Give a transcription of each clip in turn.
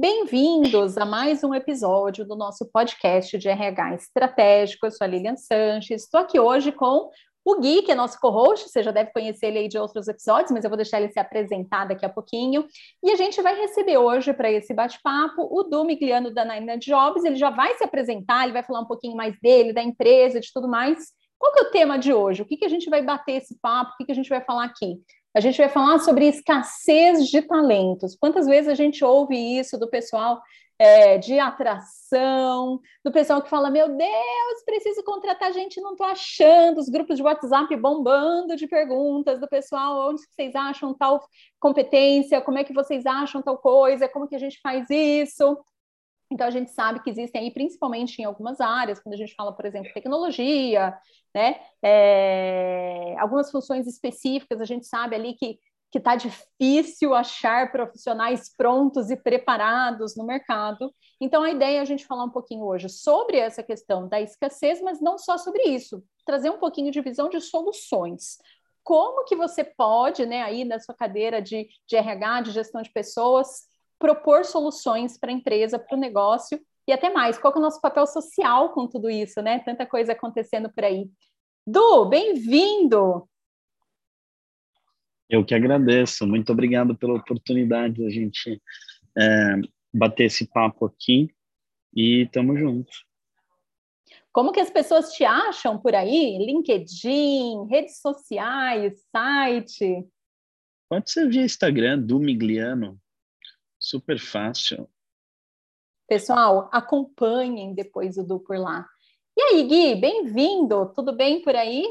Bem-vindos a mais um episódio do nosso podcast de RH Estratégico. Eu sou a Lilian Sanches. Estou aqui hoje com o Gui, que é nosso co-host, você já deve conhecer ele aí de outros episódios, mas eu vou deixar ele se apresentar daqui a pouquinho. E a gente vai receber hoje para esse bate-papo o Du Migliano da Nine Jobs. Ele já vai se apresentar, ele vai falar um pouquinho mais dele, da empresa, de tudo mais. Qual que é o tema de hoje? O que, que a gente vai bater esse papo? O que, que a gente vai falar aqui? A gente vai falar sobre escassez de talentos. Quantas vezes a gente ouve isso do pessoal é, de atração, do pessoal que fala: Meu Deus, preciso contratar gente, não estou achando. Os grupos de WhatsApp bombando de perguntas do pessoal: onde vocês acham tal competência? Como é que vocês acham tal coisa? Como que a gente faz isso? Então, a gente sabe que existem aí, principalmente em algumas áreas, quando a gente fala, por exemplo, tecnologia, né? É, algumas funções específicas, a gente sabe ali que que está difícil achar profissionais prontos e preparados no mercado. Então, a ideia é a gente falar um pouquinho hoje sobre essa questão da escassez, mas não só sobre isso, trazer um pouquinho de visão de soluções. Como que você pode, né, aí na sua cadeira de, de RH, de gestão de pessoas, propor soluções para a empresa, para o negócio e até mais. Qual é o nosso papel social com tudo isso, né? Tanta coisa acontecendo por aí. Du, bem-vindo! Eu que agradeço. Muito obrigado pela oportunidade de a gente é, bater esse papo aqui e estamos juntos. Como que as pessoas te acham por aí? LinkedIn, redes sociais, site? Pode ser via Instagram, do Migliano. Super fácil. Pessoal, acompanhem depois o Du por lá. E aí, Gui, bem-vindo. Tudo bem por aí?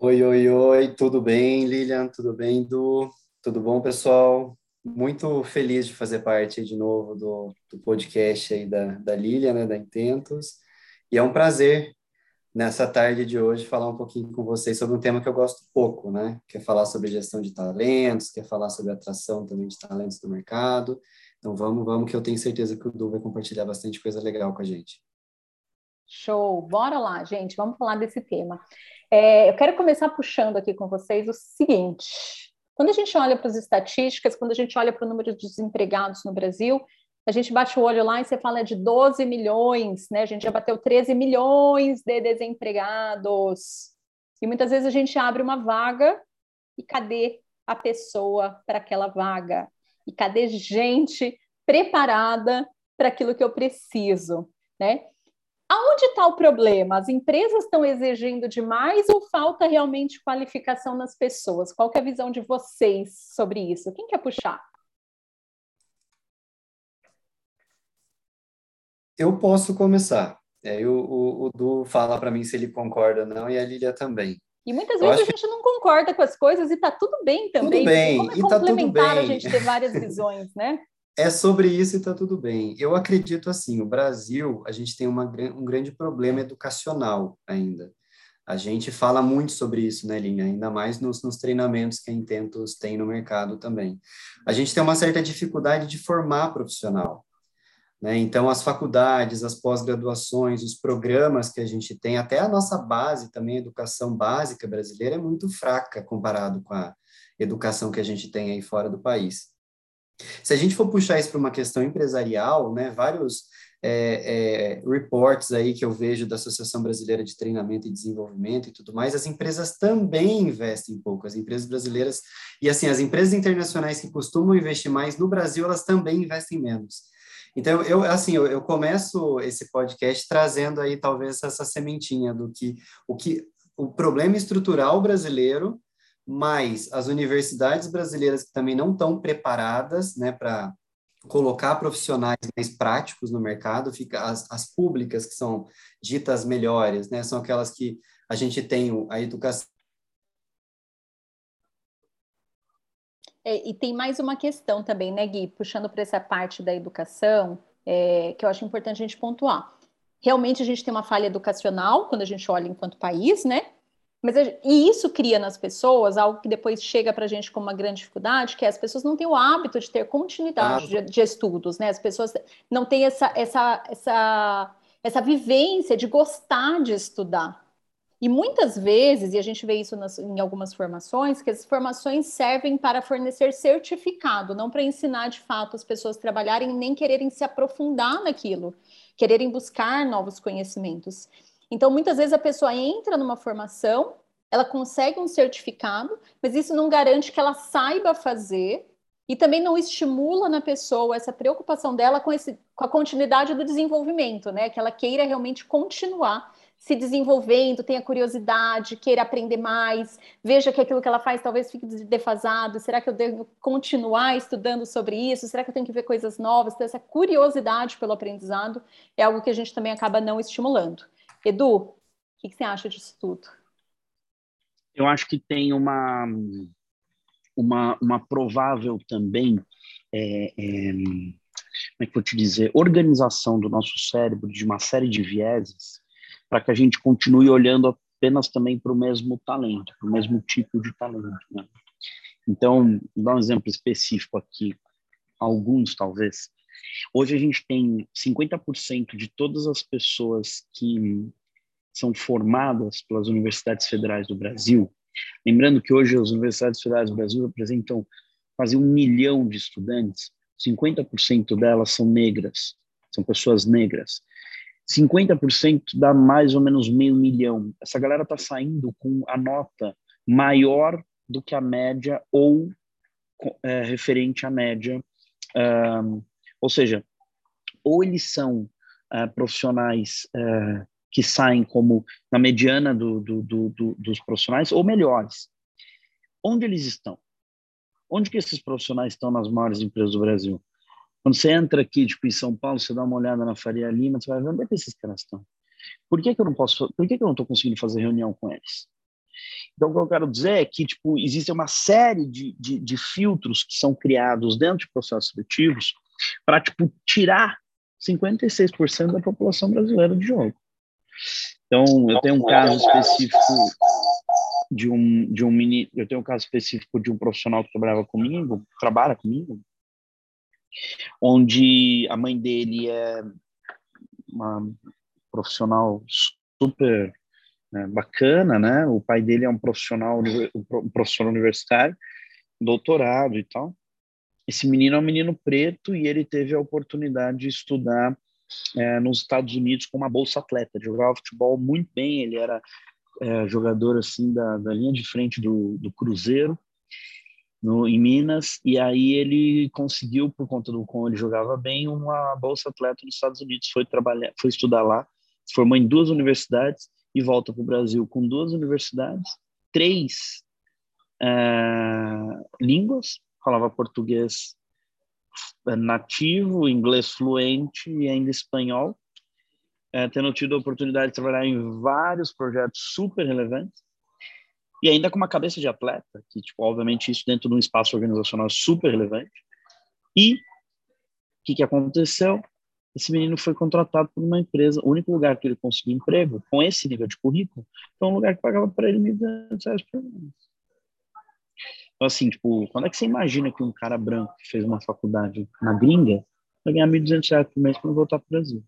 Oi, oi, oi, tudo bem, Lilian? Tudo bem, Du? Tudo bom, pessoal? Muito feliz de fazer parte de novo do, do podcast aí da, da Lilian, né, da Intentos. E é um prazer, nessa tarde de hoje, falar um pouquinho com vocês sobre um tema que eu gosto pouco, né? Que é falar sobre gestão de talentos, que é falar sobre atração também de talentos do mercado. Então, vamos, vamos, que eu tenho certeza que o Du vai compartilhar bastante coisa legal com a gente. Show! Bora lá, gente, vamos falar desse tema. É, eu quero começar puxando aqui com vocês o seguinte: quando a gente olha para as estatísticas, quando a gente olha para o número de desempregados no Brasil, a gente bate o olho lá e você fala de 12 milhões, né? A gente já bateu 13 milhões de desempregados. E muitas vezes a gente abre uma vaga e cadê a pessoa para aquela vaga? E cadê gente preparada para aquilo que eu preciso, né? Aonde está o problema? As empresas estão exigindo demais ou falta realmente qualificação nas pessoas? Qual é a visão de vocês sobre isso? Quem quer puxar? Eu posso começar. Aí o, o, o Du fala para mim se ele concorda ou não, e a Lília também. E muitas vezes a gente que... não concorda com as coisas e está tudo bem também. Tudo bem, como é e tá tudo bem. a gente ter várias visões, né? É sobre isso e está tudo bem. Eu acredito assim, o Brasil, a gente tem uma, um grande problema educacional ainda. A gente fala muito sobre isso, né, Linha? Ainda mais nos, nos treinamentos que a Intentos tem no mercado também. A gente tem uma certa dificuldade de formar profissional. Né? Então, as faculdades, as pós-graduações, os programas que a gente tem, até a nossa base também, a educação básica brasileira, é muito fraca comparado com a educação que a gente tem aí fora do país. Se a gente for puxar isso para uma questão empresarial, né, vários é, é, reports aí que eu vejo da Associação Brasileira de Treinamento e Desenvolvimento e tudo mais, as empresas também investem pouco, as empresas brasileiras, e assim, as empresas internacionais que costumam investir mais no Brasil, elas também investem menos. Então, eu, assim, eu, eu começo esse podcast trazendo aí talvez essa sementinha do que o que o problema estrutural brasileiro mas as universidades brasileiras que também não estão preparadas né, para colocar profissionais mais práticos no mercado, fica as, as públicas que são ditas melhores, né, são aquelas que a gente tem a educação. É, e tem mais uma questão também, né, Gui, puxando para essa parte da educação, é, que eu acho importante a gente pontuar. Realmente a gente tem uma falha educacional quando a gente olha enquanto país, né? Mas e isso cria nas pessoas algo que depois chega para a gente como uma grande dificuldade, que é as pessoas não têm o hábito de ter continuidade ah. de, de, estudos, né? As pessoas não têm essa, essa, essa, essa vivência de gostar de estudar. E muitas vezes, e a gente vê isso nas, em algumas formações, que as formações servem para fornecer certificado, não para ensinar de fato as pessoas trabalharem, nem quererem se aprofundar naquilo, quererem buscar novos conhecimentos. Então, muitas vezes a pessoa entra numa formação, ela consegue um certificado, mas isso não garante que ela saiba fazer e também não estimula na pessoa essa preocupação dela com, esse, com a continuidade do desenvolvimento, né? Que ela queira realmente continuar se desenvolvendo, tenha curiosidade, queira aprender mais, veja que aquilo que ela faz talvez fique defasado. Será que eu devo continuar estudando sobre isso? Será que eu tenho que ver coisas novas? Então, essa curiosidade pelo aprendizado é algo que a gente também acaba não estimulando. Edu, o que, você acha disso tudo? Eu acho que tem uma, uma, uma provável também. É, é, como é que vou te dizer? Organização do nosso cérebro de uma série de vieses para que a gente continue olhando apenas também para o mesmo talento, para o mesmo tipo de talento. Né? Então, vou dar um exemplo específico aqui, alguns talvez. Hoje a gente tem 50% de todas as pessoas que são formadas pelas universidades federais do Brasil. Lembrando que hoje as universidades federais do Brasil representam quase um milhão de estudantes, 50% delas são negras, são pessoas negras. 50% dá mais ou menos meio milhão. Essa galera está saindo com a nota maior do que a média ou é, referente à média. Ou seja, ou eles são uh, profissionais uh, que saem como na mediana do, do, do, dos profissionais, ou melhores. Onde eles estão? Onde que esses profissionais estão nas maiores empresas do Brasil? Quando você entra aqui, tipo, em São Paulo, você dá uma olhada na Faria Lima, você vai ver onde é que esses caras estão. Por que, que eu não posso, por que, que eu não estou conseguindo fazer reunião com eles? Então, o que eu quero dizer é que, tipo, existe uma série de, de, de filtros que são criados dentro de processos seletivos para, tipo, tirar 56% da população brasileira de jogo. Então, eu tenho um caso específico de um de um mini, eu tenho um caso específico de um profissional que trabalhava comigo, trabalha comigo, onde a mãe dele é uma profissional super né, bacana, né? O pai dele é um profissional, um professor universitário, doutorado e tal. Esse menino é um menino preto e ele teve a oportunidade de estudar é, nos Estados Unidos com uma bolsa atleta, jogava futebol muito bem, ele era é, jogador assim da, da linha de frente do, do Cruzeiro no, em Minas, e aí ele conseguiu, por conta do como ele jogava bem, uma bolsa atleta nos Estados Unidos, foi trabalhar, foi estudar lá, se formou em duas universidades e volta para o Brasil com duas universidades, três uh, línguas, falava português nativo, inglês fluente e ainda espanhol, uh, tendo tido a oportunidade de trabalhar em vários projetos super relevantes, e ainda com uma cabeça de atleta, que, tipo, obviamente, isso dentro de um espaço organizacional super relevante. E o que, que aconteceu? Esse menino foi contratado por uma empresa, o único lugar que ele conseguiu emprego com esse nível de currículo foi um lugar que pagava para ele 1.200 reais por mês. Então, assim, tipo, quando é que você imagina que um cara branco que fez uma faculdade na gringa vai ganhar 1.200 reais por mês para voltar para o Brasil?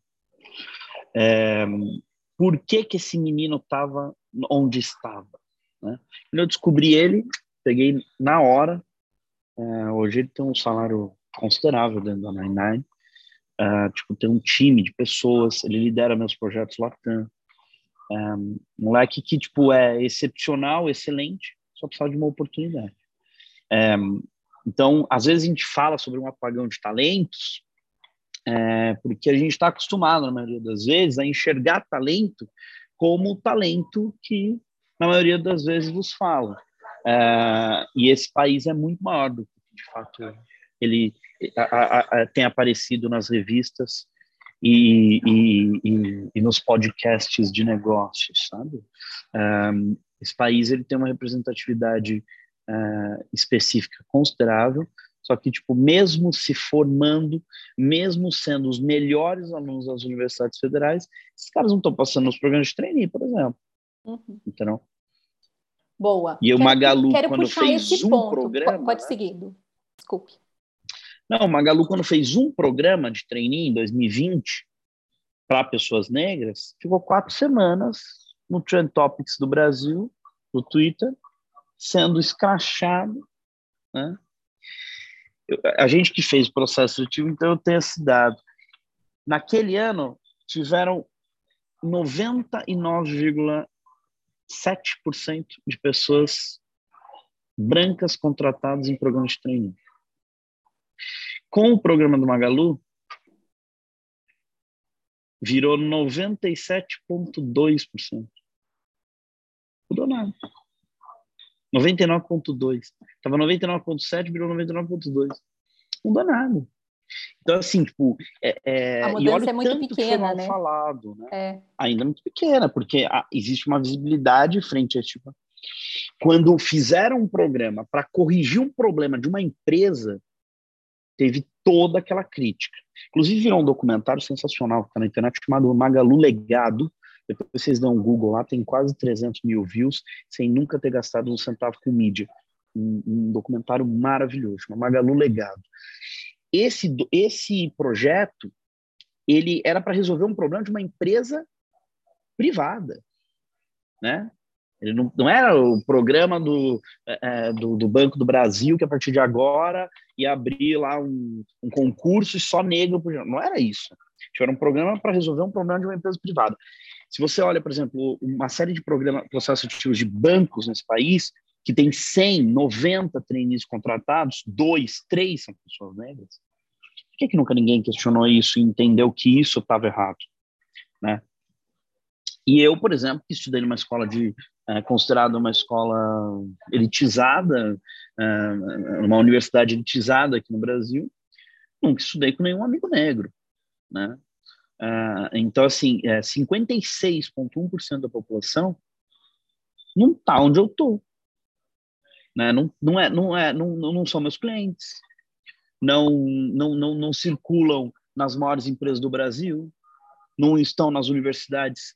É, por que que esse menino estava onde estava? Né? Quando eu descobri ele, peguei na hora. Uh, hoje ele tem um salário considerável dentro da Nine Nine. Uh, tipo, tem um time de pessoas, ele lidera meus projetos Latam. Um, moleque que, tipo, é excepcional, excelente, só precisa de uma oportunidade. Então, às vezes a gente fala sobre um apagão de talentos, é, porque a gente está acostumado, na maioria das vezes, a enxergar talento como talento que na maioria das vezes vos fala. É, e esse país é muito maior do que, de fato, ele a, a, a, tem aparecido nas revistas e, e, e, e, nos podcasts de negócios, sabe? Um, esse país ele tem uma representatividade uh, específica considerável, só que, tipo, mesmo se formando, mesmo sendo os melhores alunos das universidades federais, esses caras não estão passando nos programas de trainee, por exemplo. Uhum. Então, Boa. E o Magalu, quero quando fez um ponto. programa. Pode seguir, desculpe. Não, o Magalu, quando fez um programa de trainee em 2020 para pessoas negras, ficou quatro semanas no Trend Topics do Brasil, no Twitter, sendo escrachado, né? a gente que fez o processo seletivo, então eu tenho esse dado. Naquele ano, tiveram 99,7% de pessoas brancas contratadas em programas de treino. Com o programa do Magalu, virou 97,2%. Mudou nada. 99,2. Estava 99,7, virou 99,2. Não dá nada. Então, assim, tipo, é, é, a mudança é muito pequena, né? falado, né? É. Ainda muito pequena, porque existe uma visibilidade frente a tipo. Quando fizeram um programa para corrigir um problema de uma empresa, teve toda aquela crítica. Inclusive, virou um documentário sensacional que está na internet chamado Magalu Legado, depois vocês dão um Google lá, tem quase 300 mil views, sem nunca ter gastado um centavo com mídia. Um, um documentário maravilhoso, chama Magalu Legado. Esse, esse projeto, ele era para resolver um problema de uma empresa privada, né? Ele não, não era o programa do, é, é do, do, Banco do Brasil que a partir de agora ia abrir lá um, um concurso e só negro. Não era isso. Era um programa para resolver um problema de uma empresa privada. Se você olha, por exemplo, uma série de programas, processos ativos de bancos nesse país, que tem 100, 90 trainees contratados, dois, três são pessoas negras. Por que, que nunca ninguém questionou isso e entendeu que isso estava errado? Né? E eu, por exemplo, que estudei numa escola de é, considerada uma escola elitizada, é, uma universidade elitizada aqui no Brasil, nunca estudei com nenhum amigo negro, né? Uh, então, assim, é, 56,1% da população não está onde eu estou. Né? Não, não, é, não, é, não, não são meus clientes, não, não, não, não circulam nas maiores empresas do Brasil, não estão nas universidades.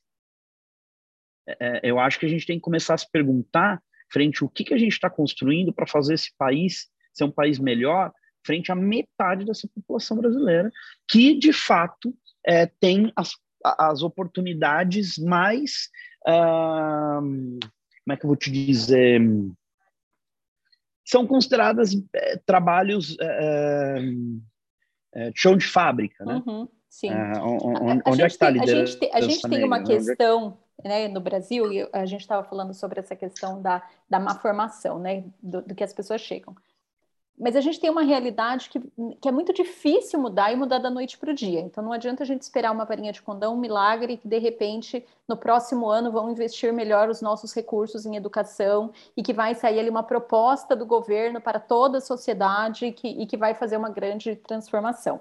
É, é eu acho que a gente tem que começar a se perguntar frente ao que, que a gente está construindo para fazer esse país ser um país melhor frente à metade dessa população brasileira, que de fato é, tem as, as oportunidades mais. Uh, como é que eu vou te dizer? São consideradas é, trabalhos é, é, chão de fábrica, né? Uhum, sim. É, onde, a, onde é que está a liderança? A gente, tem, a gente tem uma né? questão né, no Brasil, e a gente estava falando sobre essa questão da, da má formação, né, do, do que as pessoas chegam mas a gente tem uma realidade que, que é muito difícil mudar e mudar da noite para o dia. Então não adianta a gente esperar uma varinha de condão, um milagre, que de repente no próximo ano vão investir melhor os nossos recursos em educação e que vai sair ali uma proposta do governo para toda a sociedade que, e que vai fazer uma grande transformação.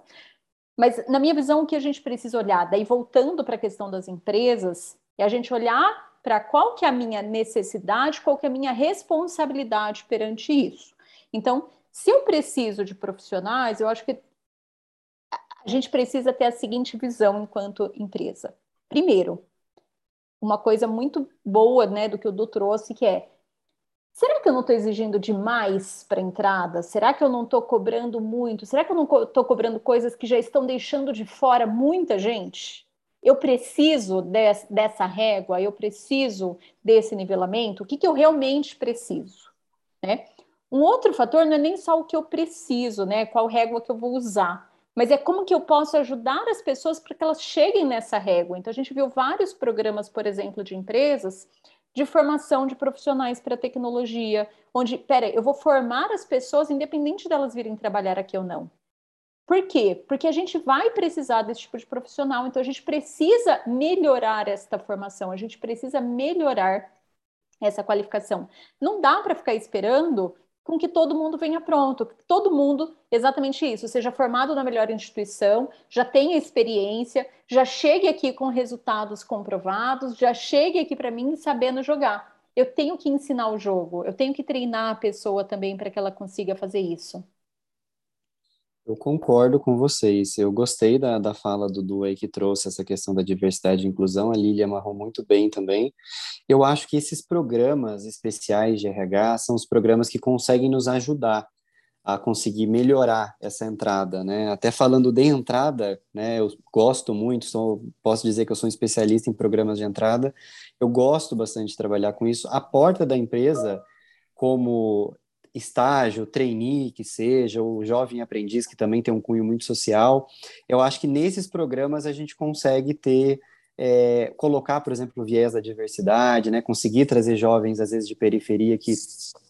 Mas na minha visão, o que a gente precisa olhar, daí voltando para a questão das empresas, é a gente olhar para qual que é a minha necessidade, qual que é a minha responsabilidade perante isso. Então, se eu preciso de profissionais, eu acho que a gente precisa ter a seguinte visão enquanto empresa. Primeiro, uma coisa muito boa né, do que o Du trouxe, que é será que eu não estou exigindo demais para entrada? Será que eu não estou cobrando muito? Será que eu não estou cobrando coisas que já estão deixando de fora muita gente? Eu preciso des, dessa régua, eu preciso desse nivelamento? O que, que eu realmente preciso? Né? Um outro fator não é nem só o que eu preciso, né? Qual régua que eu vou usar, mas é como que eu posso ajudar as pessoas para que elas cheguem nessa régua. Então a gente viu vários programas, por exemplo, de empresas de formação de profissionais para tecnologia, onde, pera, eu vou formar as pessoas independente delas virem trabalhar aqui ou não. Por quê? Porque a gente vai precisar desse tipo de profissional, então a gente precisa melhorar esta formação, a gente precisa melhorar essa qualificação. Não dá para ficar esperando com que todo mundo venha pronto, que todo mundo, exatamente isso, seja formado na melhor instituição, já tenha experiência, já chegue aqui com resultados comprovados, já chegue aqui para mim sabendo jogar. Eu tenho que ensinar o jogo, eu tenho que treinar a pessoa também para que ela consiga fazer isso. Eu concordo com vocês. Eu gostei da, da fala do Du aí que trouxe essa questão da diversidade e inclusão. A Lília amarrou muito bem também. Eu acho que esses programas especiais de RH são os programas que conseguem nos ajudar a conseguir melhorar essa entrada, né? Até falando de entrada, né? Eu gosto muito, sou, posso dizer que eu sou um especialista em programas de entrada. Eu gosto bastante de trabalhar com isso. A porta da empresa, como estágio, trainee que seja, ou jovem aprendiz que também tem um cunho muito social, eu acho que nesses programas a gente consegue ter é, colocar, por exemplo, o viés da diversidade, né, conseguir trazer jovens, às vezes, de periferia que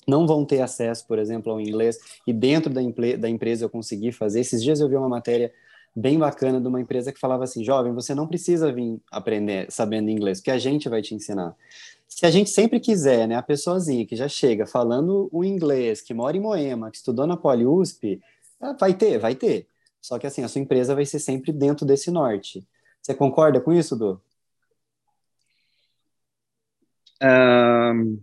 não vão ter acesso, por exemplo, ao inglês, e dentro da, da empresa eu conseguir fazer. Esses dias eu vi uma matéria bem bacana de uma empresa que falava assim, jovem, você não precisa vir aprender sabendo inglês, porque a gente vai te ensinar. Se a gente sempre quiser, né, a pessoazinha que já chega falando o inglês, que mora em Moema, que estudou na Poli USP, ah, vai ter, vai ter. Só que assim, a sua empresa vai ser sempre dentro desse norte. Você concorda com isso, Du? Um,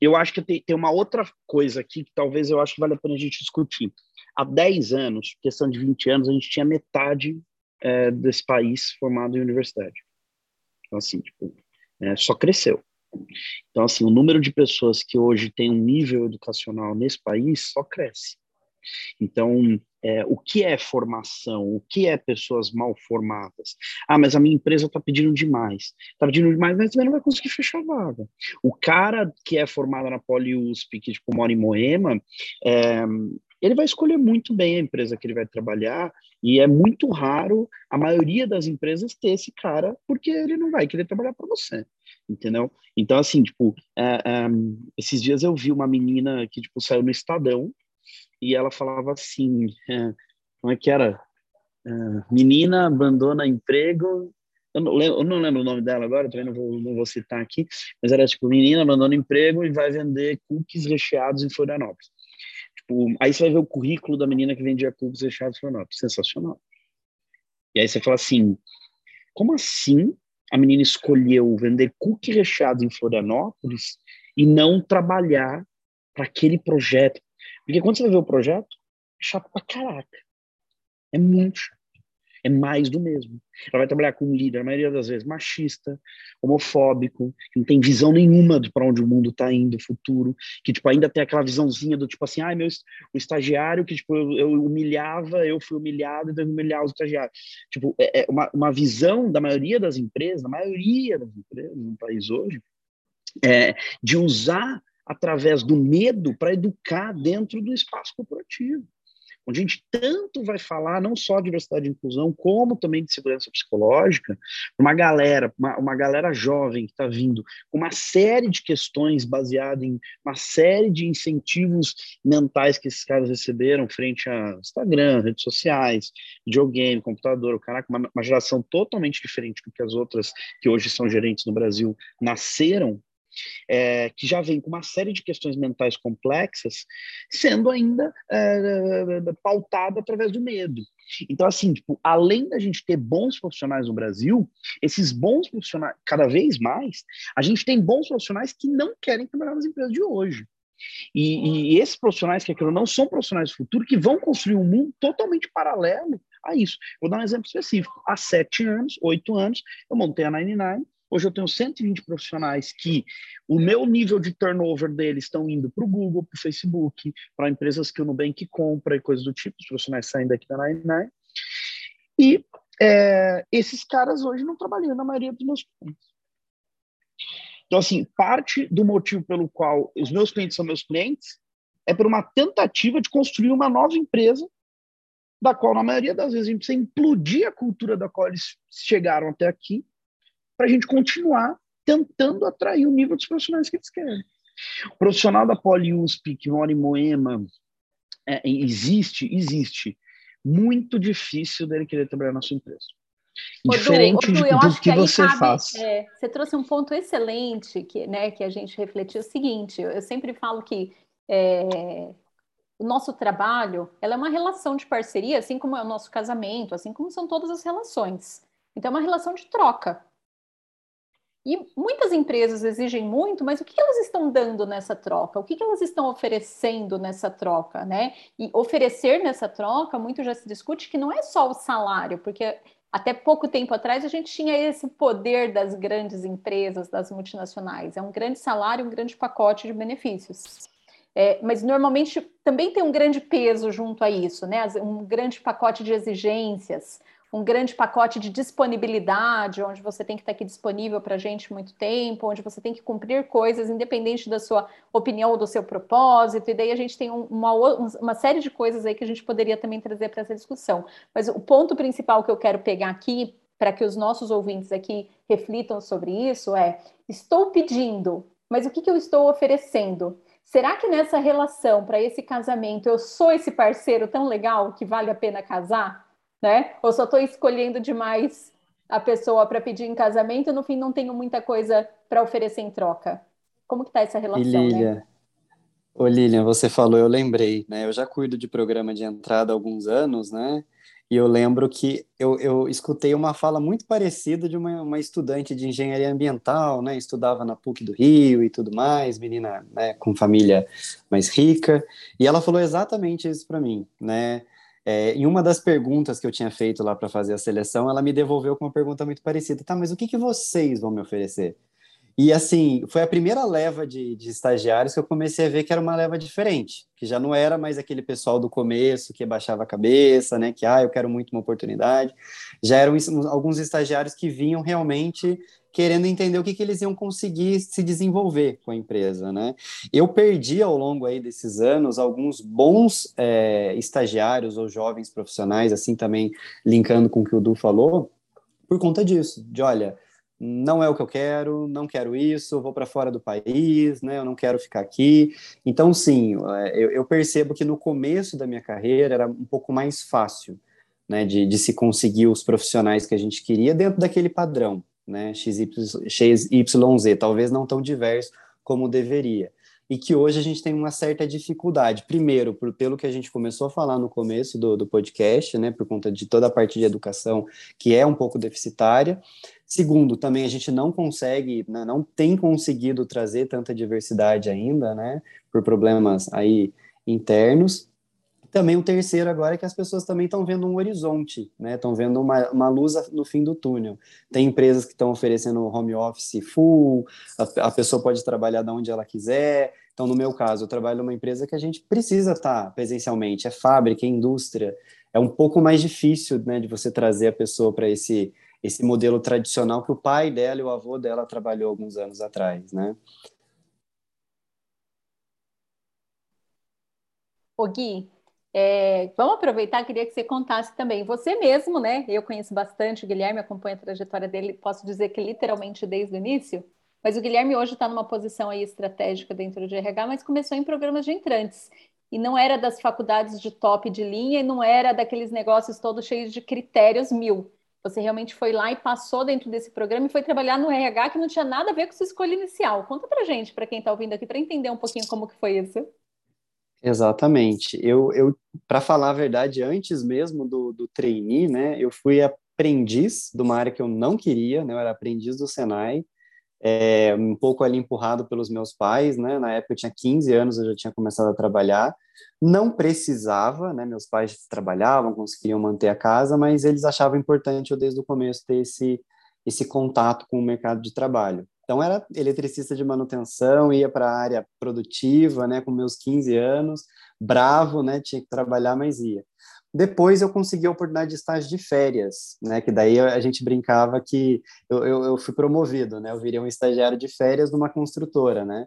eu acho que tem, tem uma outra coisa aqui que talvez eu acho que vale a pena a gente discutir. Há 10 anos, questão de 20 anos, a gente tinha metade é, desse país formado em universidade. Então, assim, tipo, é, só cresceu. Então, assim, o número de pessoas que hoje tem um nível educacional nesse país só cresce. Então, é, o que é formação? O que é pessoas mal formadas? Ah, mas a minha empresa está pedindo demais. Está pedindo demais, mas também não vai conseguir fechar a vaga. O cara que é formado na PoliUSP, que tipo, mora em Moema, é, ele vai escolher muito bem a empresa que ele vai trabalhar e é muito raro a maioria das empresas ter esse cara porque ele não vai querer trabalhar para você, entendeu? Então assim, tipo, é, é, esses dias eu vi uma menina que tipo saiu no Estadão e ela falava assim, é, como é que era? É, menina abandona emprego, eu não, lembro, eu não, lembro, o nome dela agora, também não vou, não vou citar aqui, mas era tipo, menina abandona emprego e vai vender cookies recheados em Florianópolis. Tipo, aí você vai ver o currículo da menina que vendia cookies recheados Florianópolis, sensacional. E aí você fala assim, como assim a menina escolheu vender cookies recheados em Florianópolis e não trabalhar para aquele projeto, porque quando você vai ver o projeto, é chato pra caraca. É muito chato. É mais do mesmo. Ela vai trabalhar com um líder, a maioria das vezes, machista, homofóbico, que não tem visão nenhuma de para onde o mundo está indo, futuro, que tipo, ainda tem aquela visãozinha do tipo assim, ai, meu, o estagiário que tipo, eu, eu humilhava, eu fui humilhado e devo humilhar os estagiários. Tipo, é, é uma, uma visão da maioria das empresas, da maioria das empresas no país hoje, é, de usar através do medo para educar dentro do espaço corporativo. Onde a gente tanto vai falar não só de diversidade e inclusão, como também de segurança psicológica, uma galera, uma, uma galera jovem que está vindo com uma série de questões baseadas em uma série de incentivos mentais que esses caras receberam frente a Instagram, redes sociais, videogame, computador, caraca, uma, uma geração totalmente diferente do que as outras que hoje são gerentes no Brasil nasceram é, que já vem com uma série de questões mentais complexas, sendo ainda é, pautada através do medo. Então, assim, tipo, além da gente ter bons profissionais no Brasil, esses bons profissionais, cada vez mais, a gente tem bons profissionais que não querem trabalhar nas empresas de hoje. E, e esses profissionais que aquilo não são profissionais do futuro que vão construir um mundo totalmente paralelo a isso. Vou dar um exemplo específico. Há sete anos, oito anos, eu montei a 99 Hoje eu tenho 120 profissionais que o meu nível de turnover deles estão indo para o Google, para o Facebook, para empresas que o Nubank compra e coisas do tipo, os profissionais saindo daqui da Nine E é, esses caras hoje não trabalham na maioria dos meus clientes. Então, assim, parte do motivo pelo qual os meus clientes são meus clientes é por uma tentativa de construir uma nova empresa, da qual, na maioria das vezes, a gente precisa implodir a cultura da qual eles chegaram até aqui para a gente continuar tentando atrair o nível dos profissionais que eles querem. O profissional da PoliUSP que mora em Moema, é, existe, existe. Muito difícil dele querer trabalhar na sua empresa. Diferente Odu, Odu, do que, que você cabe, faz. É, você trouxe um ponto excelente que, né, que a gente refletiu o seguinte, eu sempre falo que é, o nosso trabalho ela é uma relação de parceria, assim como é o nosso casamento, assim como são todas as relações. Então, é uma relação de troca. E muitas empresas exigem muito, mas o que elas estão dando nessa troca? O que elas estão oferecendo nessa troca, né? E oferecer nessa troca, muito já se discute que não é só o salário, porque até pouco tempo atrás a gente tinha esse poder das grandes empresas, das multinacionais. É um grande salário, um grande pacote de benefícios. É, mas normalmente também tem um grande peso junto a isso, né? Um grande pacote de exigências, um grande pacote de disponibilidade, onde você tem que estar aqui disponível para a gente muito tempo, onde você tem que cumprir coisas independente da sua opinião ou do seu propósito, e daí a gente tem uma, uma série de coisas aí que a gente poderia também trazer para essa discussão. Mas o ponto principal que eu quero pegar aqui, para que os nossos ouvintes aqui reflitam sobre isso, é: estou pedindo, mas o que, que eu estou oferecendo? Será que nessa relação, para esse casamento, eu sou esse parceiro tão legal que vale a pena casar? Né? Ou só estou escolhendo demais a pessoa para pedir em casamento e no fim não tenho muita coisa para oferecer em troca. Como que tá essa relação, e Lilia, né? Ô Lilian, você falou, eu lembrei, né? Eu já cuido de programa de entrada há alguns anos, né? E eu lembro que eu, eu escutei uma fala muito parecida de uma, uma, estudante de engenharia ambiental, né? Estudava na PUC do Rio e tudo mais, menina né, com família mais rica. E ela falou exatamente isso para mim, né? É, em uma das perguntas que eu tinha feito lá para fazer a seleção, ela me devolveu com uma pergunta muito parecida. Tá, mas o que, que vocês vão me oferecer? E assim, foi a primeira leva de, de, estagiários que eu comecei a ver que era uma leva diferente, que já não era mais aquele pessoal do começo que baixava a cabeça, né? Que ah, eu quero muito uma oportunidade. Já eram alguns estagiários que vinham realmente querendo entender o que, que eles iam conseguir se desenvolver com a empresa, né? Eu perdi ao longo aí desses anos alguns bons é, estagiários ou jovens profissionais, assim também linkando com o que o Du falou, por conta disso, de olha, não é o que eu quero, não quero isso, vou para fora do país, né? Eu não quero ficar aqui. Então, sim, é, eu, eu, percebo que no começo da minha carreira era um pouco mais fácil, né? De, de se conseguir os profissionais que a gente queria dentro daquele padrão né, XYZ, talvez não tão diverso como deveria. E que hoje a gente tem uma certa dificuldade. Primeiro, por, pelo que a gente começou a falar no começo do, do podcast, né, por conta de toda a parte de educação que é um pouco deficitária. Segundo, também a gente não consegue, né, não tem conseguido trazer tanta diversidade ainda, né, por problemas aí internos. Também o terceiro agora é que as pessoas também estão vendo um horizonte, né? Estão vendo uma, uma luz no fim do túnel. Tem empresas que estão oferecendo home office full, a, a pessoa pode trabalhar de onde ela quiser. Então, no meu caso, eu trabalho numa empresa que a gente precisa estar presencialmente, é fábrica, é indústria. É um pouco mais difícil, né, de você trazer a pessoa para esse esse modelo tradicional que o pai dela e o avô dela trabalhou alguns anos atrás, né? O Gui, é, vamos aproveitar, queria que você contasse também, você mesmo, né? Eu conheço bastante o Guilherme, acompanho a trajetória dele, posso dizer que literalmente desde o início, mas o Guilherme hoje está numa posição aí estratégica dentro de RH, mas começou em programas de entrantes. E não era das faculdades de top de linha, e não era daqueles negócios todos cheios de critérios mil. Você realmente foi lá e passou dentro desse programa e foi trabalhar no RH que não tinha nada a ver com sua escolha inicial. Conta pra gente, para quem está ouvindo aqui, para entender um pouquinho como que foi isso. Exatamente. Eu, eu para falar a verdade, antes mesmo do, do trainee, né, eu fui aprendiz de uma área que eu não queria, né, eu era aprendiz do Senai, é, um pouco ali empurrado pelos meus pais, né, na época eu tinha 15 anos, eu já tinha começado a trabalhar, não precisava, né, meus pais trabalhavam, conseguiam manter a casa, mas eles achavam importante eu desde o começo ter esse, esse contato com o mercado de trabalho. Então, era eletricista de manutenção, ia para a área produtiva, né, com meus 15 anos, bravo, né, tinha que trabalhar, mas ia. Depois eu consegui a oportunidade de estágio de férias, né, que daí a gente brincava que eu, eu, eu fui promovido, né, eu virei um estagiário de férias numa construtora, né.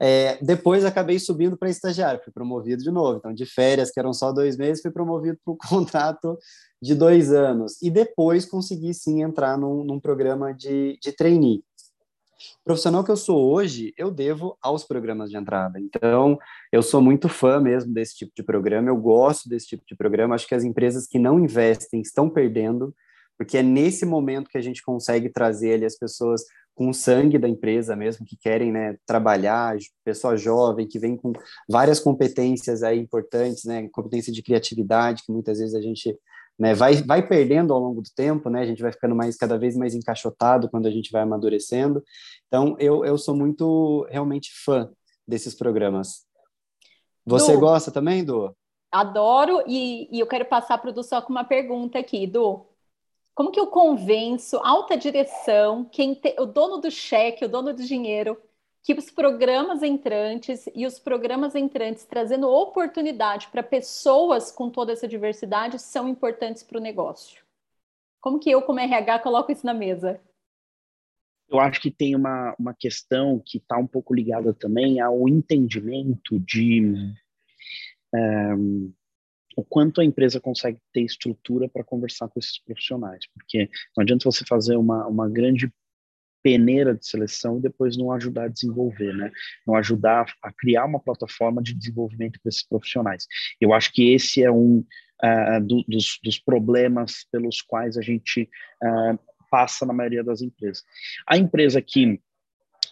É, depois acabei subindo para estagiário, fui promovido de novo. Então, de férias, que eram só dois meses, fui promovido para o contrato de dois anos. E depois consegui sim entrar num, num programa de, de trainee. O profissional que eu sou hoje, eu devo aos programas de entrada. Então, eu sou muito fã mesmo desse tipo de programa, eu gosto desse tipo de programa. Acho que as empresas que não investem estão perdendo, porque é nesse momento que a gente consegue trazer ali as pessoas com o sangue da empresa mesmo, que querem né, trabalhar, pessoa jovem, que vem com várias competências aí importantes, né, competência de criatividade, que muitas vezes a gente né, vai, vai perdendo ao longo do tempo, né, a gente vai ficando mais cada vez mais encaixotado quando a gente vai amadurecendo. Então, eu, eu sou muito realmente fã desses programas. Você du, gosta também, Du? Adoro, e, e eu quero passar para o Du só com uma pergunta aqui, Du. Como que eu convenço alta direção, quem te, o dono do cheque, o dono do dinheiro, que os programas entrantes e os programas entrantes trazendo oportunidade para pessoas com toda essa diversidade são importantes para o negócio. Como que eu, como RH, coloco isso na mesa? Eu acho que tem uma, uma questão que está um pouco ligada também ao entendimento de um, o quanto a empresa consegue ter estrutura para conversar com esses profissionais, porque não adianta você fazer uma, uma grande peneira de seleção e depois não ajudar a desenvolver, né? Não ajudar a criar uma plataforma de desenvolvimento para esses profissionais. Eu acho que esse é um uh, do, dos, dos, problemas pelos quais a gente uh, passa na maioria das empresas. A empresa que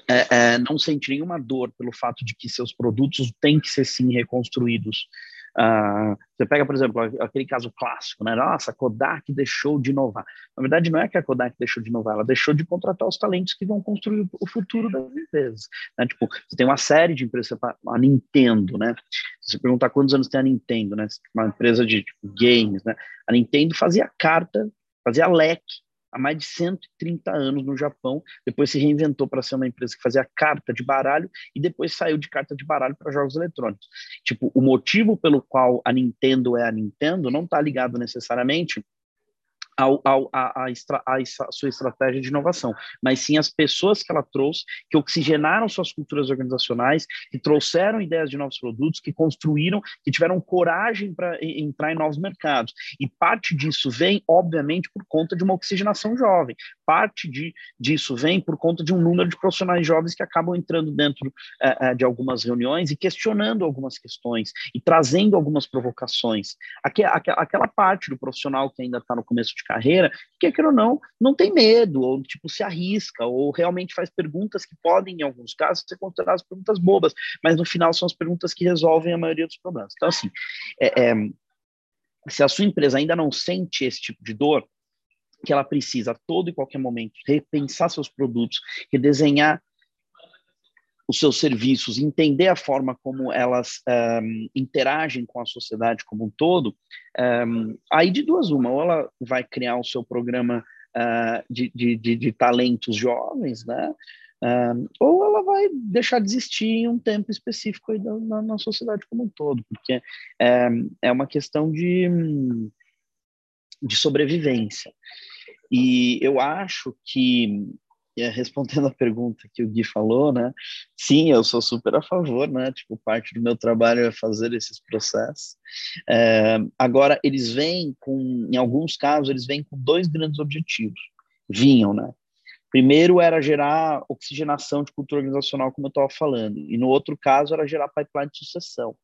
é, é, não sente nenhuma dor pelo fato de que seus produtos têm que ser sim reconstruídos Uh, você pega, por exemplo, aquele caso clássico, né? Nossa, a Kodak deixou de inovar. Na verdade, não é que a Kodak deixou de inovar, ela deixou de contratar os talentos que vão construir o futuro das empresas. Né? Tipo, você tem uma série de empresas, a Nintendo, né? Se você perguntar quantos anos tem a Nintendo, né? Uma empresa de tipo, games, né? A Nintendo fazia carta, fazia leque há mais de 130 anos no Japão, depois se reinventou para ser uma empresa que fazia carta de baralho e depois saiu de carta de baralho para jogos eletrônicos. Tipo, o motivo pelo qual a Nintendo é a Nintendo não está ligado necessariamente ao, ao, a, a, a, a, sua estratégia de inovação, mas sim as pessoas que ela trouxe, que oxigenaram suas culturas organizacionais, que trouxeram ideias de novos produtos, que construíram, que tiveram coragem para entrar em novos mercados. E parte disso vem, obviamente, por conta de uma oxigenação jovem. Parte de, disso vem por conta de um número de profissionais jovens que acabam entrando dentro uh, de algumas reuniões e questionando algumas questões e trazendo algumas provocações. Aquela, aquela parte do profissional que ainda está no começo de carreira, que quer ou não, não tem medo, ou tipo, se arrisca, ou realmente faz perguntas que podem, em alguns casos, ser consideradas perguntas bobas, mas no final são as perguntas que resolvem a maioria dos problemas. Então, assim, é, é, se a sua empresa ainda não sente esse tipo de dor, que ela precisa a todo e qualquer momento repensar seus produtos, redesenhar os seus serviços, entender a forma como elas um, interagem com a sociedade como um todo, um, aí de duas uma, ou ela vai criar o seu programa uh, de, de, de, de, talentos jovens, né? Um, ou ela vai deixar de existir em um tempo específico aí da, na, na, sociedade como um todo, porque é, é uma questão de, de sobrevivência. E eu acho que é, respondendo a pergunta que o Gui falou, né? Sim, eu sou super a favor, né? Tipo, parte do meu trabalho é fazer esses processos. É, agora, eles vêm com, em alguns casos, eles vêm com dois grandes objetivos. Vinham, né? Primeiro era gerar oxigenação de cultura organizacional, como eu estava falando, e no outro caso era gerar pipeline de sucessão.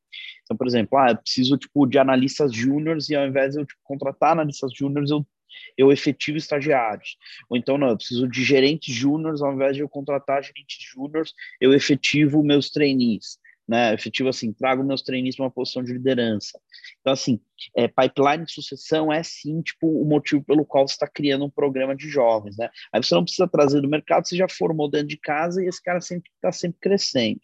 Então, por exemplo, ah, eu preciso tipo de analistas júniores e ao invés de eu tipo, contratar analistas júniores, eu eu efetivo estagiários. Ou então, não, eu preciso de gerentes júniores, ao invés de eu contratar gerentes júniores, eu efetivo meus trainees. Né, efetivo assim, trago meus trainees para uma posição de liderança. Então, assim, é, pipeline de sucessão é sim, tipo, o motivo pelo qual você está criando um programa de jovens, né? Aí você não precisa trazer do mercado, você já formou dentro de casa e esse cara sempre está sempre crescendo.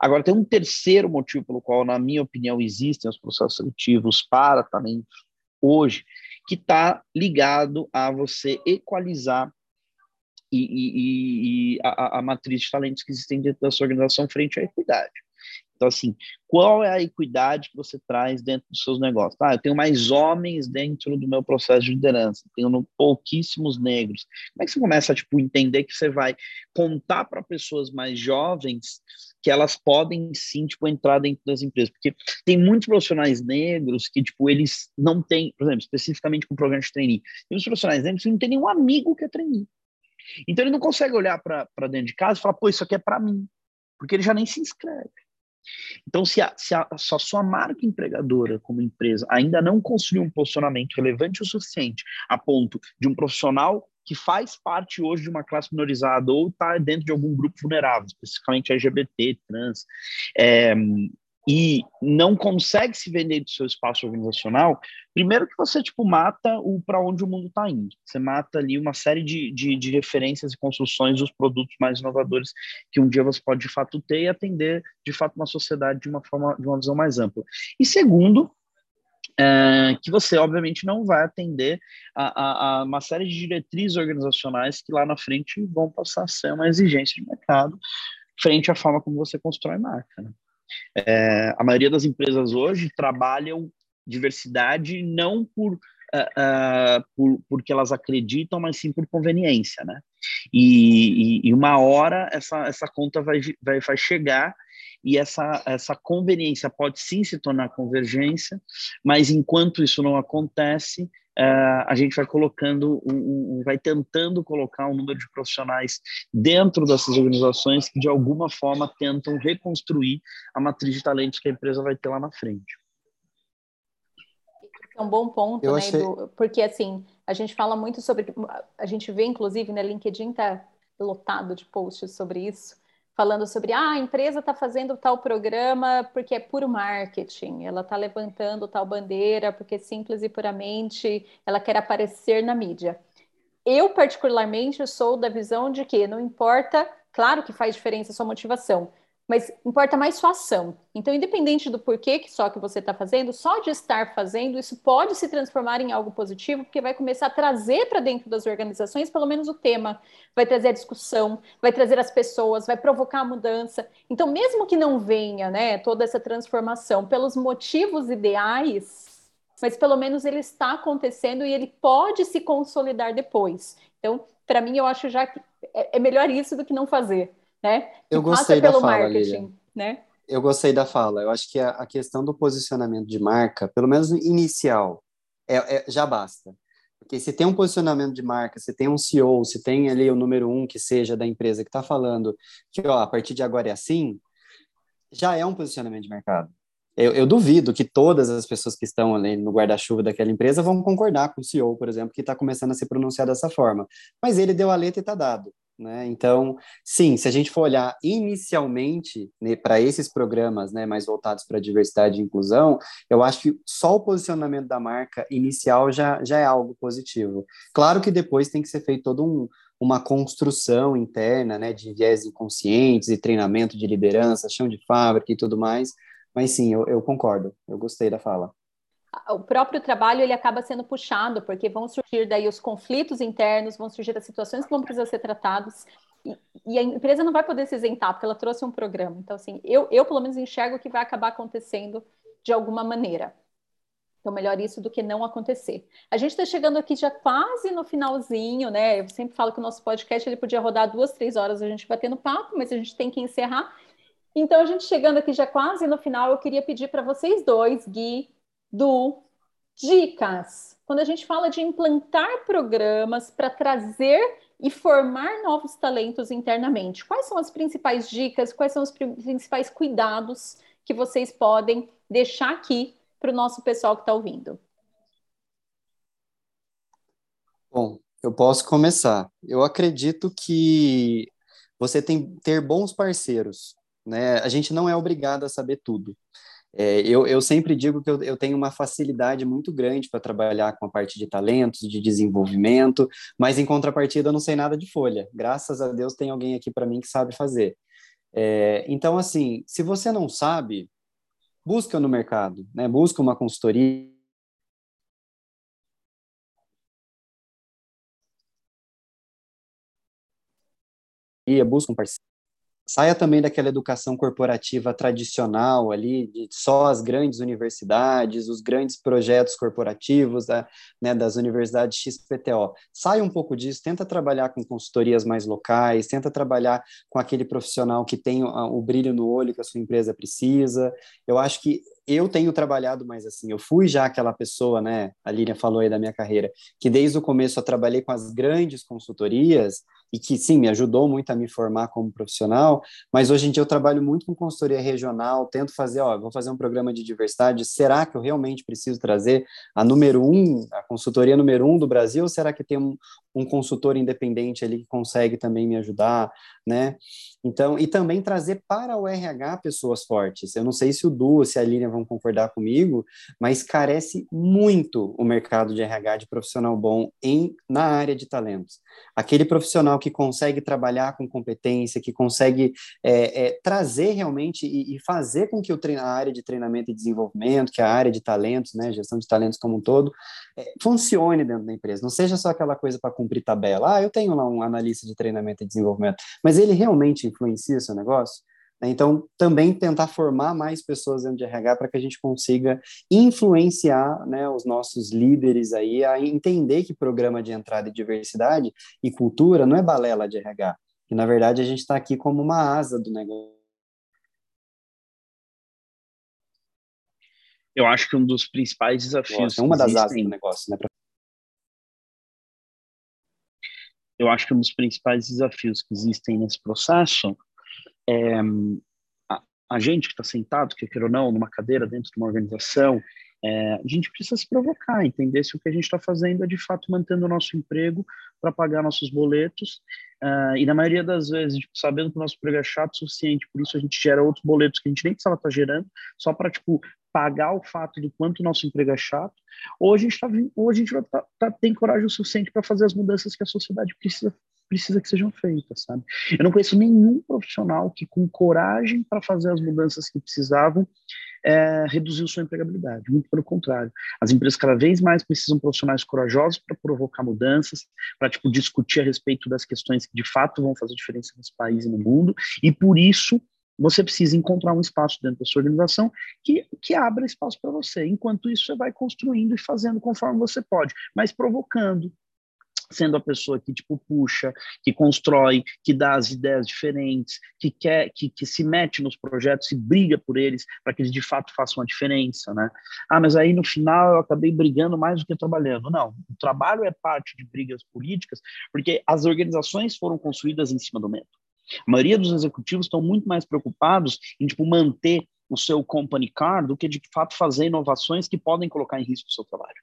Agora, tem um terceiro motivo pelo qual, na minha opinião, existem os processos seletivos para talentos hoje, que está ligado a você equalizar e, e, e a, a, matriz de talentos que existem dentro da sua organização frente à equidade. Então, assim, qual é a equidade que você traz dentro dos seus negócios? Ah, eu tenho mais homens dentro do meu processo de liderança, tenho pouquíssimos negros. Como é que você começa a tipo, entender que você vai contar para pessoas mais jovens que elas podem sim tipo, entrar dentro das empresas? Porque tem muitos profissionais negros que tipo, eles não têm, por exemplo, especificamente com o programa de trainee, tem muitos profissionais negros que não tem nenhum amigo que é trainee. Então ele não consegue olhar para dentro de casa e falar, pô, isso aqui é para mim, porque ele já nem se inscreve. Então, se a, se, a, se a sua marca empregadora como empresa ainda não construiu um posicionamento relevante o suficiente a ponto de um profissional que faz parte hoje de uma classe minorizada ou está dentro de algum grupo vulnerável, especificamente LGBT, trans, é, e não consegue se vender do seu espaço organizacional, primeiro que você tipo mata o para onde o mundo está indo. Você mata ali uma série de, de, de, referências e construções dos produtos mais inovadores que um dia você pode de fato ter e atender de fato uma sociedade de uma forma de uma visão mais ampla. E segundo, é, que você obviamente não vai atender a, a, a, uma série de diretrizes organizacionais que lá na frente vão passar a ser uma exigência de mercado frente à forma como você constrói marca. Né? É, a maioria das empresas hoje trabalham diversidade não por, uh, uh, por porque elas acreditam, mas sim por conveniência, né? E, e, e, uma hora essa, essa conta vai, vai, vai chegar e essa, essa conveniência pode sim se tornar convergência, mas enquanto isso não acontece, uh, a gente vai colocando, um, um, vai tentando colocar um número de profissionais dentro dessas organizações que de alguma forma tentam reconstruir a matriz de talentos que a empresa vai ter lá na frente. É um bom ponto, Eu né, achei... Edu? Porque assim, a gente fala muito sobre, a gente vê inclusive, né, LinkedIn tá lotado de posts sobre isso, falando sobre ah, a empresa está fazendo tal programa porque é puro marketing, ela está levantando tal bandeira porque simples e puramente ela quer aparecer na mídia. Eu, particularmente, sou da visão de que não importa, claro que faz diferença a sua motivação, mas importa mais sua ação. Então, independente do porquê que só que você está fazendo, só de estar fazendo, isso pode se transformar em algo positivo, porque vai começar a trazer para dentro das organizações pelo menos o tema, vai trazer a discussão, vai trazer as pessoas, vai provocar a mudança. Então, mesmo que não venha, né, toda essa transformação pelos motivos ideais, mas pelo menos ele está acontecendo e ele pode se consolidar depois. Então, para mim, eu acho já que é, é melhor isso do que não fazer né? Eu gostei da fala, marketing, né? Eu gostei da fala. Eu acho que a, a, questão do posicionamento de marca, pelo menos inicial, é, é, já basta. Porque se tem um posicionamento de marca, se tem um CEO, se tem ali o número um que seja da empresa que está falando que ó, a partir de agora é assim, já é um posicionamento de mercado. Eu, eu duvido que todas as pessoas que estão ali no guarda-chuva daquela empresa vão concordar com o CEO, por exemplo, que está começando a se pronunciar dessa forma. Mas ele deu a letra e está dado. Né? Então, sim, se a gente for olhar inicialmente né, para esses programas né, mais voltados para diversidade e inclusão, eu acho que só o posicionamento da marca inicial já, já é algo positivo. Claro que depois tem que ser feito todo um, uma construção interna né, de viés inconscientes e treinamento de liderança, chão de fábrica e tudo mais, mas sim, eu, eu concordo, eu gostei da fala o próprio trabalho ele acaba sendo puxado, porque vão surgir daí os conflitos internos, vão surgir as situações que vão precisar ser tratadas, e, e, a empresa não vai poder se isentar, porque ela trouxe um programa. Então, assim, eu, eu pelo menos enxergo que vai acabar acontecendo de alguma maneira. Então, melhor isso do que não acontecer. A gente está chegando aqui já quase no finalzinho, né? Eu sempre falo que o nosso podcast ele podia rodar duas, três horas a gente batendo papo, mas a gente tem que encerrar. Então, a gente chegando aqui já quase no final, eu queria pedir para vocês dois, Gui, do dicas. Quando a gente fala de implantar programas para trazer e formar novos talentos internamente, quais são as principais dicas, quais são os principais cuidados que vocês podem deixar aqui para o nosso pessoal que está ouvindo? Bom, eu posso começar. Eu acredito que você tem ter bons parceiros, né? A gente não é obrigado a saber tudo. É, eu, eu sempre digo que eu, eu tenho uma facilidade muito grande para trabalhar com a parte de talentos, de desenvolvimento, mas em contrapartida eu não sei nada de folha. Graças a Deus tem alguém aqui para mim que sabe fazer. É, então, assim, se você não sabe, busca no mercado, né? busca uma consultoria. Busca um parceiro saia também daquela educação corporativa tradicional ali, de só as grandes universidades, os grandes projetos corporativos da, né, das universidades XPTO. Saia um pouco disso, tenta trabalhar com consultorias mais locais, tenta trabalhar com aquele profissional que tem o, o brilho no olho que a sua empresa precisa. Eu acho que eu tenho trabalhado mais assim, eu fui já aquela pessoa, né, a Lilian falou aí da minha carreira, que desde o começo eu trabalhei com as grandes consultorias, e que sim, me ajudou muito a me formar como profissional, mas hoje em dia eu trabalho muito com consultoria regional, tento fazer, ó, vou fazer um programa de diversidade, será que eu realmente preciso trazer a número um, a consultoria número um do Brasil, ou será que tem um, um consultor independente ali que consegue também me ajudar, né? Então, e também trazer para o RH pessoas fortes. Eu não sei se o Du, se a Lilian vão concordar comigo, mas carece muito o mercado de RH de profissional bom em na área de talentos. Aquele profissional que consegue trabalhar com competência, que consegue é, é, trazer realmente e, e, fazer com que o a área de treinamento e desenvolvimento, que é a área de talentos, né, gestão de talentos como um todo, é, funcione dentro da empresa. Não seja só aquela coisa para cumprir tabela. Ah, eu tenho lá um analista de treinamento e desenvolvimento, mas ele realmente influencia seu negócio? Né? Então, também tentar formar mais pessoas dentro de RH para que a gente consiga influenciar né, os nossos líderes aí a entender que programa de entrada e diversidade e cultura não é balela de RH, que na verdade a gente está aqui como uma asa do negócio. Eu acho que um dos principais desafios. É uma das asas do negócio, né? Eu acho que um dos principais desafios que existem nesse processo é, a, a, gente que está sentado, que quer ou não, numa cadeira dentro de uma organização, é, a gente precisa se provocar, entender se o que a gente está fazendo é de fato mantendo o nosso emprego para pagar nossos boletos, uh, e na maioria das vezes, tipo, sabendo que o nosso emprego é chato o suficiente, por isso a gente gera outros boletos que a gente nem precisava estar tá gerando, só para, tipo, pagar o fato do quanto o nosso emprego é chato, ou a gente, tá, ou a gente tá, tá, tem coragem o suficiente para fazer as mudanças que a sociedade precisa precisa que sejam feitas, sabe? Eu não conheço nenhum profissional que, com coragem para fazer as mudanças que precisavam, é, reduziu sua empregabilidade. Muito pelo contrário. As empresas cada vez mais precisam de profissionais corajosos para provocar mudanças, para tipo, discutir a respeito das questões que de fato vão fazer diferença nesse país e no mundo, e por isso você precisa encontrar um espaço dentro da sua organização que, que abra espaço para você. Enquanto isso, você vai construindo e fazendo conforme você pode, mas provocando, sendo a pessoa que tipo puxa, que constrói, que dá as ideias diferentes, que quer, que, que se mete nos projetos e briga por eles para que eles de fato façam a diferença, né? Ah, mas aí no final eu acabei brigando mais do que trabalhando. Não, o trabalho é parte de brigas políticas, porque as organizações foram construídas em cima do medo. A maioria dos executivos estão muito mais preocupados em tipo manter o seu company car do que de fato fazer inovações que podem colocar em risco o seu trabalho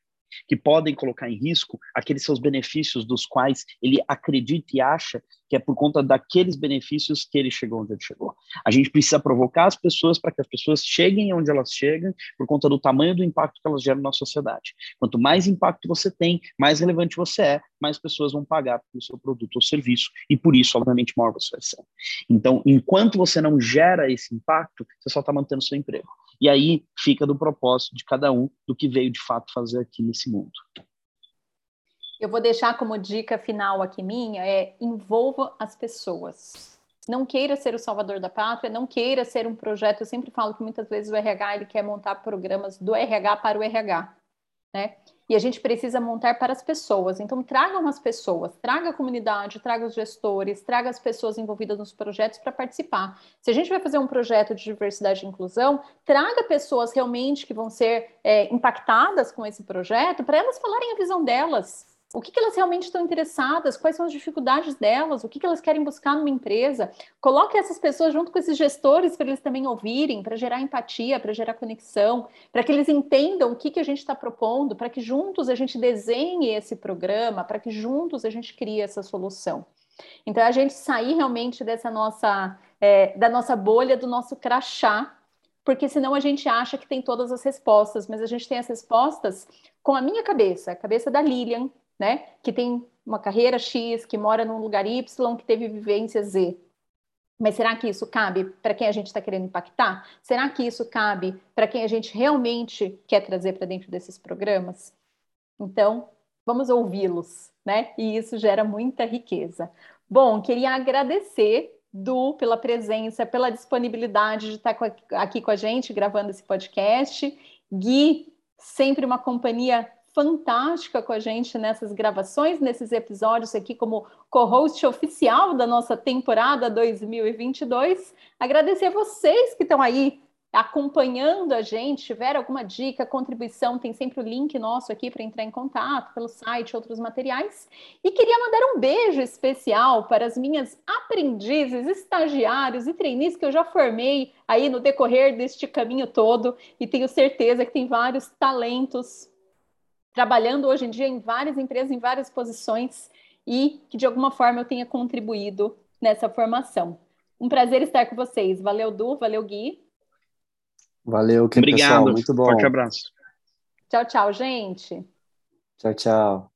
que podem colocar em risco aqueles seus benefícios dos quais ele acredita e acha que é por conta daqueles benefícios que ele chegou onde ele chegou. A gente precisa provocar as pessoas para que as pessoas cheguem onde elas chegam por conta do tamanho do impacto que elas geram na sociedade. Quanto mais impacto você tem, mais relevante você é, mais pessoas vão pagar pelo seu produto ou serviço e por isso, obviamente, maior você vai ser. Então, enquanto você não gera esse impacto, você só está mantendo seu emprego. E aí fica do propósito de cada um do que veio de fato fazer aqui nesse mundo. Eu vou deixar como dica final aqui minha é envolva as pessoas. Não queira ser o salvador da pátria, não queira ser um projeto. Eu sempre falo que muitas vezes o RH ele quer montar programas do RH para o RH, né? E a gente precisa montar para as pessoas. Então, tragam as pessoas, traga a comunidade, traga os gestores, traga as pessoas envolvidas nos projetos para participar. Se a gente vai fazer um projeto de diversidade e inclusão, traga pessoas realmente que vão ser é, impactadas com esse projeto para elas falarem a visão delas o que, que, elas realmente estão interessadas, quais são as dificuldades delas, o que, que elas querem buscar numa empresa. Coloque essas pessoas junto com esses gestores para eles também ouvirem, para gerar empatia, para gerar conexão, para que eles entendam o que, que a gente está propondo, para que juntos a gente desenhe esse programa, para que juntos a gente crie essa solução. Então, a gente sair realmente dessa nossa, é, da nossa bolha, do nosso crachá, porque senão a gente acha que tem todas as respostas, mas a gente tem as respostas com a minha cabeça, a cabeça da Lilian, né? Que tem uma carreira X, que mora num lugar Y, que teve vivência Z. Mas será que isso cabe para quem a gente está querendo impactar? Será que isso cabe para quem a gente realmente quer trazer para dentro desses programas? Então, vamos ouvi-los, né? E isso gera muita riqueza. Bom, queria agradecer Du pela presença, pela disponibilidade de estar aqui com a gente gravando esse podcast. Gui, sempre uma companhia fantástica com a gente nessas gravações, nesses episódios aqui como co-host oficial da nossa temporada 2022. Agradecer a vocês que estão aí acompanhando a gente, tiver alguma dica, contribuição, tem sempre o link nosso aqui para entrar em contato pelo site, outros materiais. E queria mandar um beijo especial para as minhas aprendizes, estagiários e trainees que eu já formei aí no decorrer deste caminho todo e tenho certeza que tem vários talentos trabalhando hoje em dia em várias empresas, em várias posições e que de alguma forma eu tenha contribuído nessa formação. Um prazer estar com vocês. Valeu, Du, valeu, Gui. Valeu, que Obrigado. pessoal, muito bom. Forte abraço. Tchau, tchau, gente. Tchau, tchau.